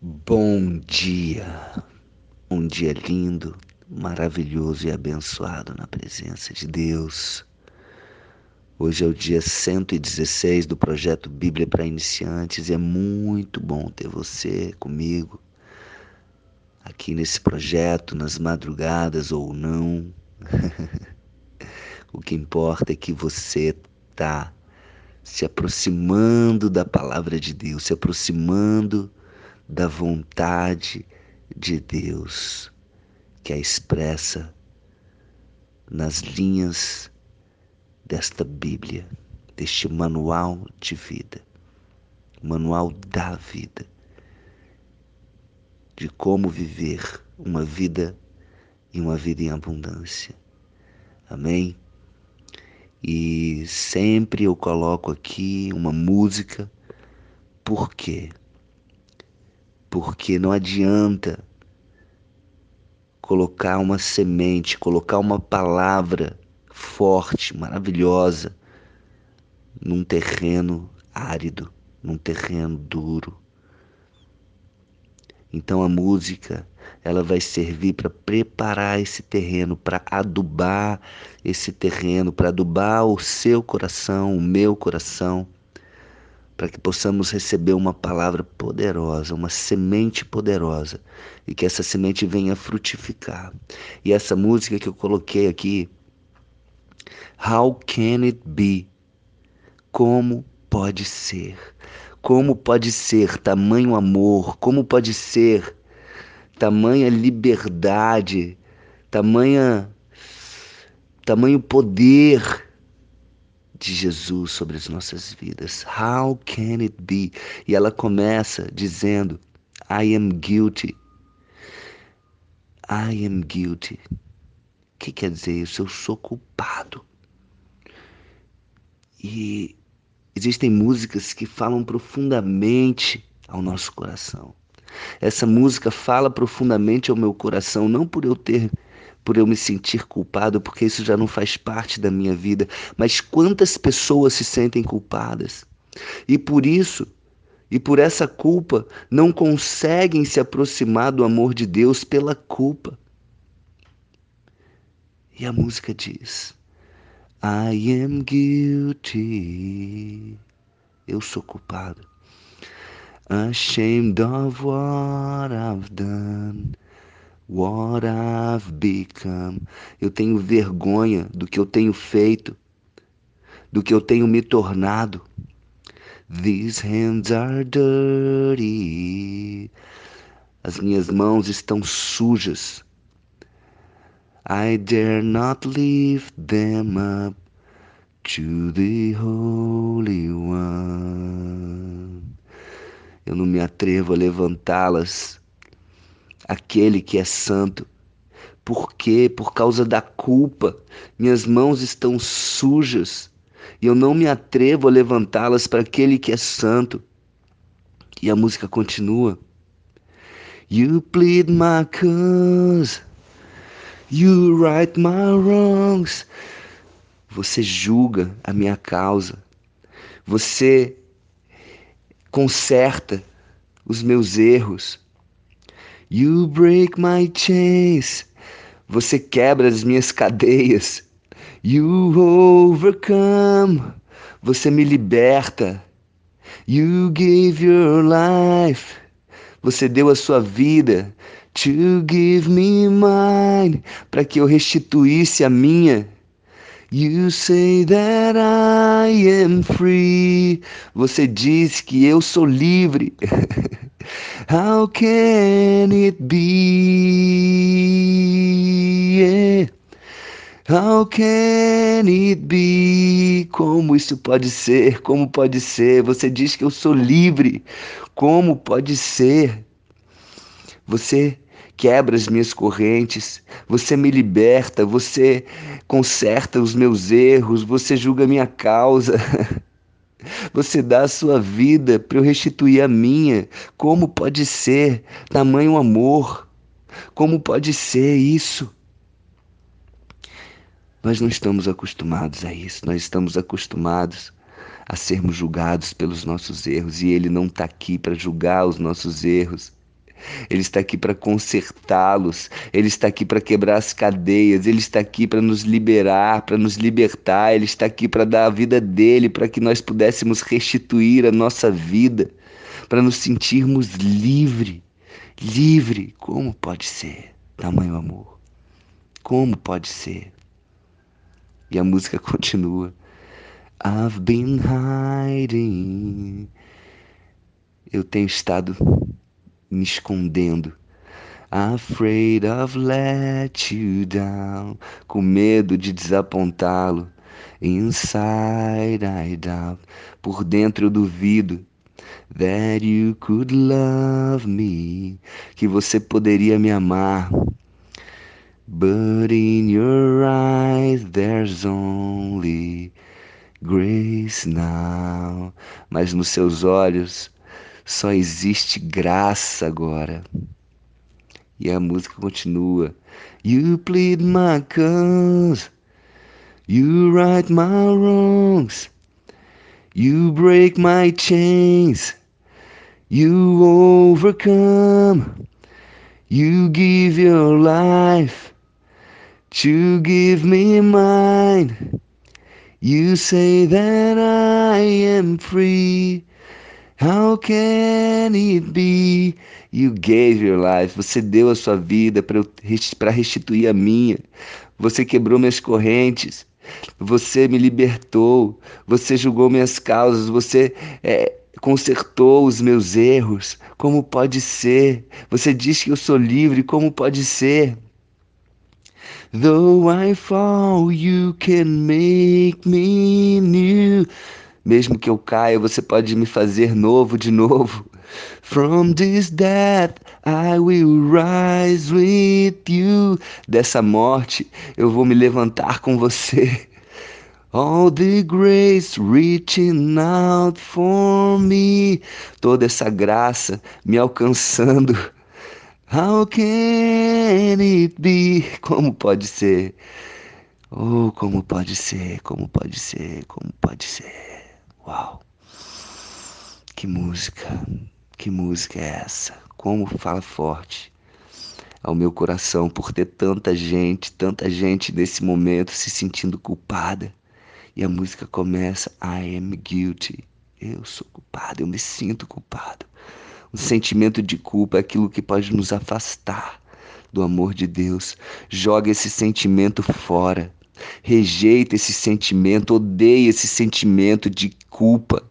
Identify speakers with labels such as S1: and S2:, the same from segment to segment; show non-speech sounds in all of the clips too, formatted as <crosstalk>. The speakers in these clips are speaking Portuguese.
S1: Bom dia, um dia lindo, maravilhoso e abençoado na presença de Deus. Hoje é o dia 116 do projeto Bíblia para Iniciantes e é muito bom ter você comigo aqui nesse projeto, nas madrugadas ou não. <laughs> o que importa é que você está se aproximando da palavra de Deus, se aproximando da vontade de Deus, que é expressa nas linhas desta Bíblia, deste manual de vida, manual da vida, de como viver uma vida e uma vida em abundância. Amém? E sempre eu coloco aqui uma música, por quê? Porque não adianta colocar uma semente, colocar uma palavra forte, maravilhosa, num terreno árido, num terreno duro. Então a música, ela vai servir para preparar esse terreno, para adubar esse terreno, para adubar o seu coração, o meu coração para que possamos receber uma palavra poderosa, uma semente poderosa e que essa semente venha frutificar. E essa música que eu coloquei aqui, How Can It Be? Como pode ser? Como pode ser tamanho amor? Como pode ser tamanha liberdade? Tamanha tamanho poder de Jesus sobre as nossas vidas. How can it be? E ela começa dizendo: I am guilty. I am guilty. O que quer dizer isso? Eu sou culpado. E existem músicas que falam profundamente ao nosso coração. Essa música fala profundamente ao meu coração, não por eu ter por eu me sentir culpado, porque isso já não faz parte da minha vida. Mas quantas pessoas se sentem culpadas? E por isso, e por essa culpa, não conseguem se aproximar do amor de Deus pela culpa. E a música diz: I am guilty. Eu sou culpado. Ashamed of what I've done. What I've become. Eu tenho vergonha do que eu tenho feito, do que eu tenho me tornado. These hands are dirty. As minhas mãos estão sujas. I dare not lift them up to the Holy One. Eu não me atrevo a levantá-las aquele que é santo. Por quê? Por causa da culpa. Minhas mãos estão sujas e eu não me atrevo a levantá-las para aquele que é santo. E a música continua. You plead my cause. You right my wrongs. Você julga a minha causa. Você conserta os meus erros. You break my chains. Você quebra as minhas cadeias. You overcome. Você me liberta. You gave your life. Você deu a sua vida to give me mine, para que eu restituísse a minha. You say that I am free. Você diz que eu sou livre. <laughs> How can it be? Yeah. How can it be? Como isso pode ser? Como pode ser? Você diz que eu sou livre. Como pode ser? Você quebra as minhas correntes, você me liberta, você conserta os meus erros, você julga a minha causa. <laughs> Você dá a sua vida para eu restituir a minha. Como pode ser tamanho amor? Como pode ser isso? Nós não estamos acostumados a isso, nós estamos acostumados a sermos julgados pelos nossos erros e Ele não está aqui para julgar os nossos erros. Ele está aqui para consertá-los, Ele está aqui para quebrar as cadeias, Ele está aqui para nos liberar, para nos libertar, Ele está aqui para dar a vida dele, para que nós pudéssemos restituir a nossa vida, para nos sentirmos livre, livre. Como pode ser tamanho amor? Como pode ser? E a música <laughs> continua. I've been hiding. Eu tenho estado me escondendo. Afraid of let you down, com medo de desapontá-lo. Inside I doubt, por dentro eu duvido that you could love me, que você poderia me amar. But in your eyes there's only grace now. Mas nos seus olhos só existe graça agora. E a música continua. You plead my cause, you right my wrongs, you break my chains, you overcome, you give your life to give me mine. You say that I am free. How can it be? You gave your life. Você deu a sua vida para restituir a minha. Você quebrou minhas correntes. Você me libertou. Você julgou minhas causas. Você é, consertou os meus erros. Como pode ser? Você diz que eu sou livre. Como pode ser? Though I fall, you can make me new. Mesmo que eu caia, você pode me fazer novo de novo. From this death I will rise with you. Dessa morte eu vou me levantar com você. All the grace reaching out for me. Toda essa graça me alcançando. How can it be? Como pode ser? Oh, como pode ser? Como pode ser? Como pode ser? Uau! Que música! Que música é essa? Como fala forte ao meu coração por ter tanta gente, tanta gente nesse momento se sentindo culpada. E a música começa I am guilty. Eu sou culpado, eu me sinto culpado. O sentimento de culpa é aquilo que pode nos afastar do amor de Deus. Joga esse sentimento fora. Rejeita esse sentimento, odeia esse sentimento de culpa.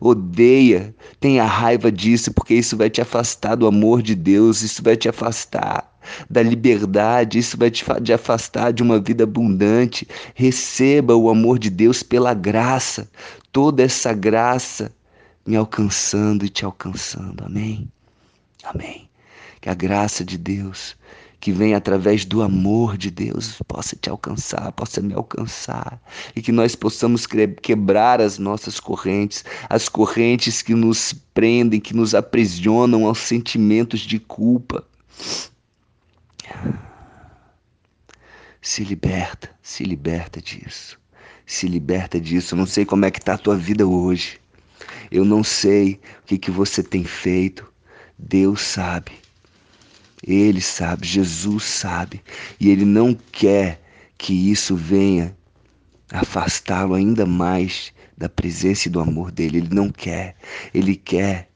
S1: Odeia, tenha raiva disso, porque isso vai te afastar do amor de Deus, isso vai te afastar da liberdade, isso vai te, afastar de uma vida abundante. Receba o amor de Deus pela graça, toda essa graça me alcançando e te alcançando. Amém? Amém. Que a graça de Deus que vem através do amor de Deus possa te alcançar, possa me alcançar e que nós possamos quebrar as nossas correntes, as correntes que nos prendem, que nos aprisionam aos sentimentos de culpa. Se liberta, se liberta disso. Se liberta disso. Eu não sei como é que está a tua vida hoje. Eu não sei o que, que você tem feito. Deus sabe. Ele sabe, Jesus sabe, e ele não quer que isso venha afastá-lo ainda mais da presença e do amor dele. Ele não quer, ele quer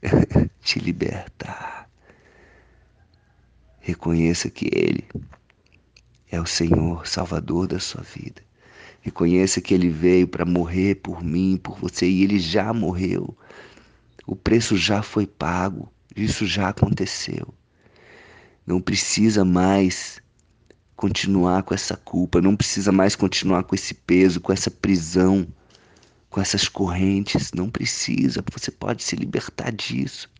S1: <laughs> te libertar. Reconheça que ele é o Senhor, Salvador da sua vida. Reconheça que ele veio para morrer por mim, por você, e ele já morreu. O preço já foi pago, isso já aconteceu não precisa mais continuar com essa culpa, não precisa mais continuar com esse peso, com essa prisão, com essas correntes. Não precisa, você pode se libertar disso.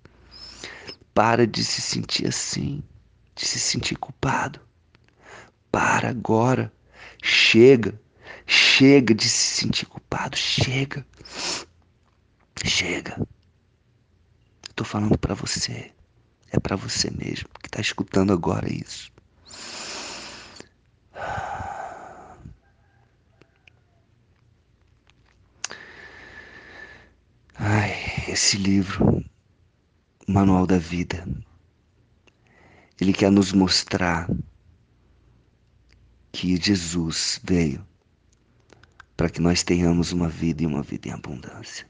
S1: Para de se sentir assim, de se sentir culpado. Para agora. Chega. Chega de se sentir culpado. Chega. Chega. Estou falando para você. É para você mesmo que está escutando agora isso. Ai, esse livro, Manual da Vida, Ele quer nos mostrar que Jesus veio para que nós tenhamos uma vida e uma vida em abundância.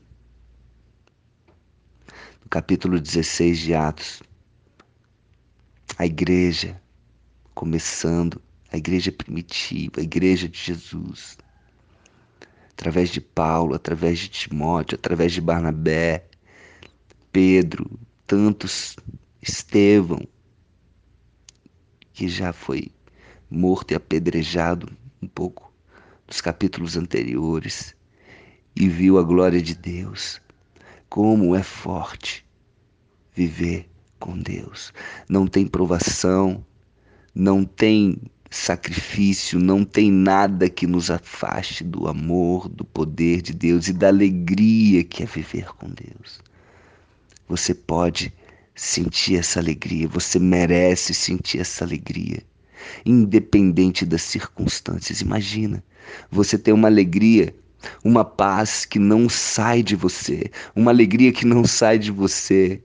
S1: No capítulo 16 de Atos, a igreja começando, a igreja primitiva, a igreja de Jesus, através de Paulo, através de Timóteo, através de Barnabé, Pedro, tantos, Estevão, que já foi morto e apedrejado um pouco nos capítulos anteriores e viu a glória de Deus. Como é forte viver com Deus. Não tem provação, não tem sacrifício, não tem nada que nos afaste do amor, do poder de Deus e da alegria que é viver com Deus. Você pode sentir essa alegria, você merece sentir essa alegria, independente das circunstâncias. Imagina, você ter uma alegria, uma paz que não sai de você, uma alegria que não sai de você.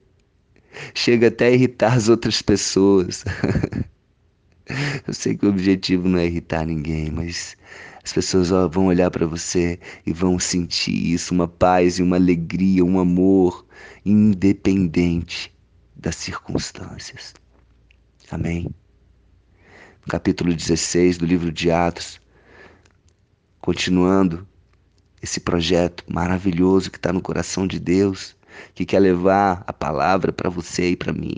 S1: Chega até a irritar as outras pessoas. <laughs> Eu sei que o objetivo não é irritar ninguém, mas as pessoas ó, vão olhar para você e vão sentir isso, uma paz e uma alegria, um amor independente das circunstâncias. Amém. No capítulo 16 do livro de Atos, continuando esse projeto maravilhoso que está no coração de Deus, que quer levar a palavra para você e para mim.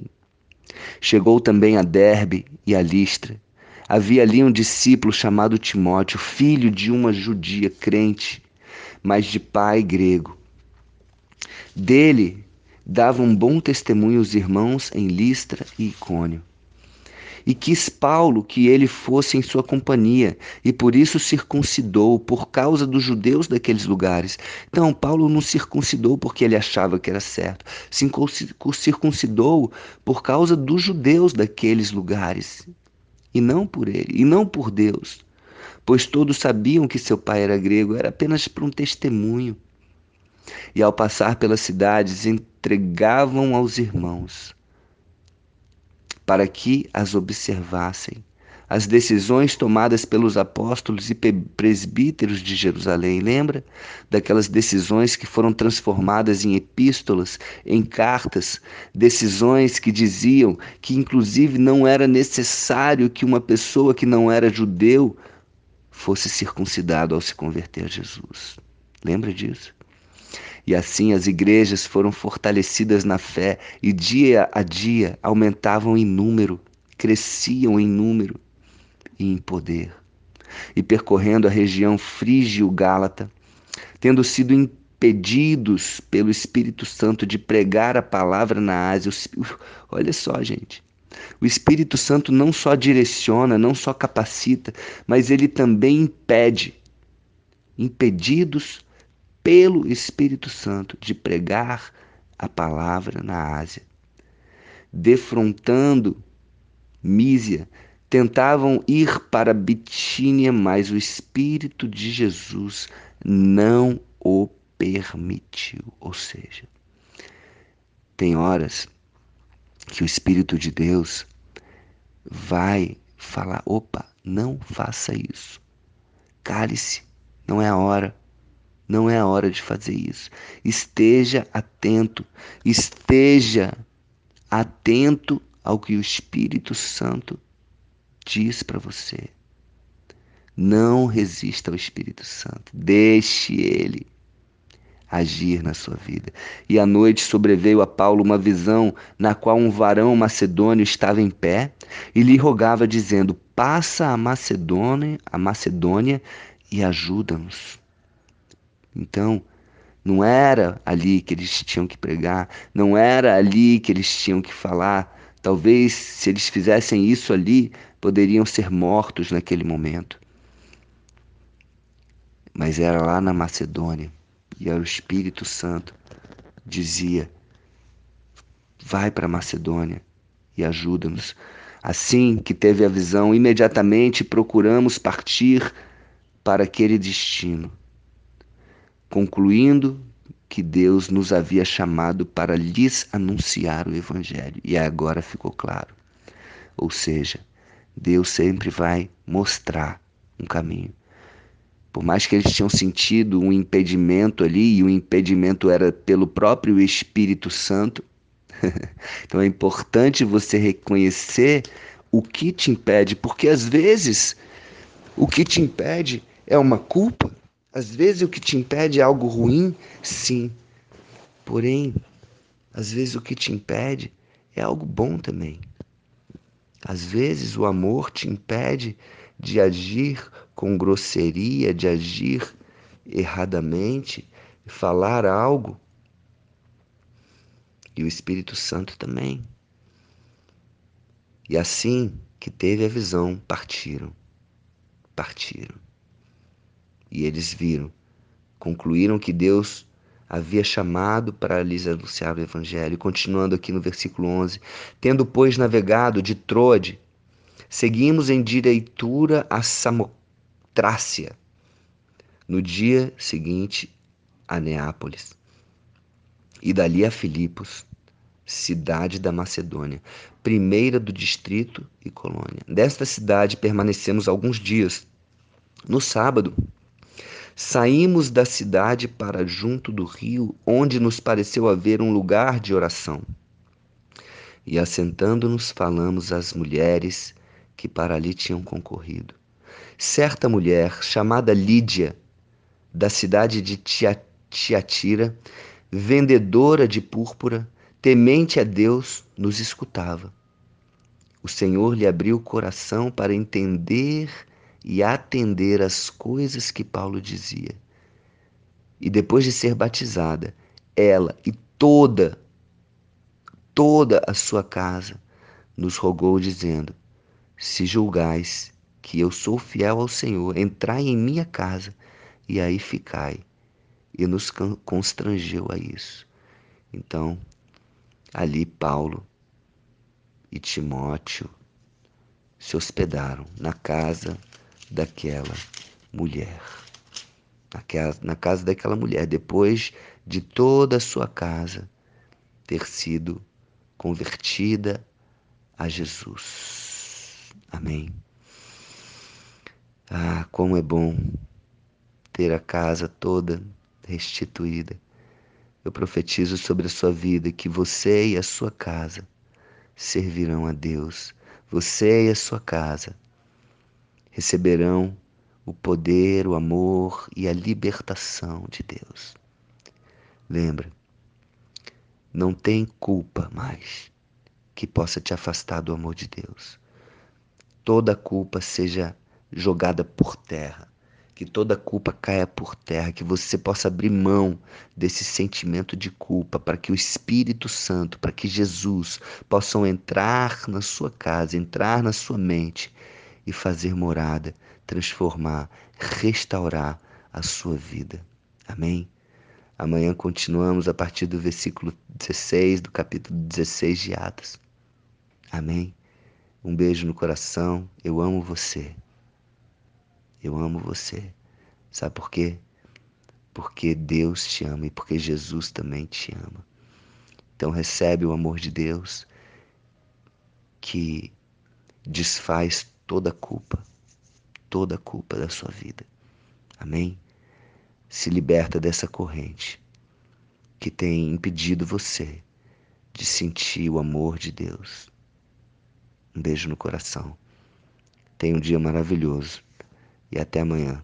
S1: Chegou também a Derbe e a Listra. Havia ali um discípulo chamado Timóteo, filho de uma judia crente, mas de pai grego. Dele davam bom testemunho os irmãos em Listra e Icônio. E quis Paulo que ele fosse em sua companhia, e por isso circuncidou, por causa dos judeus daqueles lugares. Então, Paulo não circuncidou porque ele achava que era certo, circuncidou por causa dos judeus daqueles lugares, e não por ele, e não por Deus. Pois todos sabiam que seu pai era grego, era apenas para um testemunho. E ao passar pelas cidades, entregavam aos irmãos para que as observassem. As decisões tomadas pelos apóstolos e presbíteros de Jerusalém, lembra? Daquelas decisões que foram transformadas em epístolas, em cartas, decisões que diziam que, inclusive, não era necessário que uma pessoa que não era judeu fosse circuncidado ao se converter a Jesus. Lembra disso? E assim as igrejas foram fortalecidas na fé e dia a dia aumentavam em número, cresciam em número e em poder. E percorrendo a região frígio-gálata, tendo sido impedidos pelo Espírito Santo de pregar a palavra na Ásia, olha só, gente. O Espírito Santo não só direciona, não só capacita, mas ele também impede. Impedidos pelo Espírito Santo de pregar a palavra na Ásia. Defrontando Mísia, tentavam ir para Bitínia, mas o Espírito de Jesus não o permitiu. Ou seja, tem horas que o Espírito de Deus vai falar: opa, não faça isso. Cale-se, não é a hora. Não é a hora de fazer isso. Esteja atento, esteja atento ao que o Espírito Santo diz para você. Não resista ao Espírito Santo, deixe ele agir na sua vida. E à noite sobreveio a Paulo uma visão na qual um varão macedônio estava em pé e lhe rogava dizendo: "Passa a Macedônia, a Macedônia e ajuda-nos." Então, não era ali que eles tinham que pregar, não era ali que eles tinham que falar. Talvez, se eles fizessem isso ali, poderiam ser mortos naquele momento. Mas era lá na Macedônia, e era o Espírito Santo dizia: Vai para a Macedônia e ajuda-nos. Assim que teve a visão, imediatamente procuramos partir para aquele destino concluindo que Deus nos havia chamado para lhes anunciar o Evangelho. E agora ficou claro. Ou seja, Deus sempre vai mostrar um caminho. Por mais que eles tinham sentido um impedimento ali, e o impedimento era pelo próprio Espírito Santo, <laughs> então é importante você reconhecer o que te impede, porque às vezes o que te impede é uma culpa, às vezes o que te impede é algo ruim, sim. Porém, às vezes o que te impede é algo bom também. Às vezes o amor te impede de agir com grosseria, de agir erradamente, falar algo. E o Espírito Santo também. E assim que teve a visão, partiram. Partiram. E eles viram, concluíram que Deus havia chamado para lhes anunciar o Evangelho. Continuando aqui no versículo 11: Tendo, pois, navegado de Troade, seguimos em direitura a Samotrácia. No dia seguinte, a Neápolis. E dali a Filipos, cidade da Macedônia, primeira do distrito e colônia. Desta cidade permanecemos alguns dias. No sábado, Saímos da cidade para junto do rio, onde nos pareceu haver um lugar de oração. E assentando-nos, falamos às mulheres que para ali tinham concorrido. Certa mulher, chamada Lídia, da cidade de Tiatira, vendedora de púrpura, temente a Deus, nos escutava. O Senhor lhe abriu o coração para entender e atender às coisas que Paulo dizia. E depois de ser batizada, ela e toda, toda a sua casa nos rogou, dizendo: Se julgais que eu sou fiel ao Senhor, entrai em minha casa e aí ficai. E nos constrangeu a isso. Então, ali Paulo e Timóteo se hospedaram na casa daquela mulher. Na casa daquela mulher, depois de toda a sua casa ter sido convertida a Jesus. Amém. Ah, como é bom ter a casa toda restituída. Eu profetizo sobre a sua vida que você e a sua casa servirão a Deus. Você e a sua casa receberão o poder, o amor e a libertação de Deus. Lembra, não tem culpa mais que possa te afastar do amor de Deus. Toda culpa seja jogada por terra, que toda culpa caia por terra, que você possa abrir mão desse sentimento de culpa, para que o Espírito Santo, para que Jesus possam entrar na sua casa, entrar na sua mente e fazer morada, transformar, restaurar a sua vida. Amém? Amanhã continuamos a partir do versículo 16 do capítulo 16 de Atos. Amém? Um beijo no coração. Eu amo você. Eu amo você. Sabe por quê? Porque Deus te ama e porque Jesus também te ama. Então recebe o amor de Deus que desfaz toda a culpa, toda a culpa da sua vida. Amém? Se liberta dessa corrente que tem impedido você de sentir o amor de Deus. Um beijo no coração. Tenha um dia maravilhoso e até amanhã.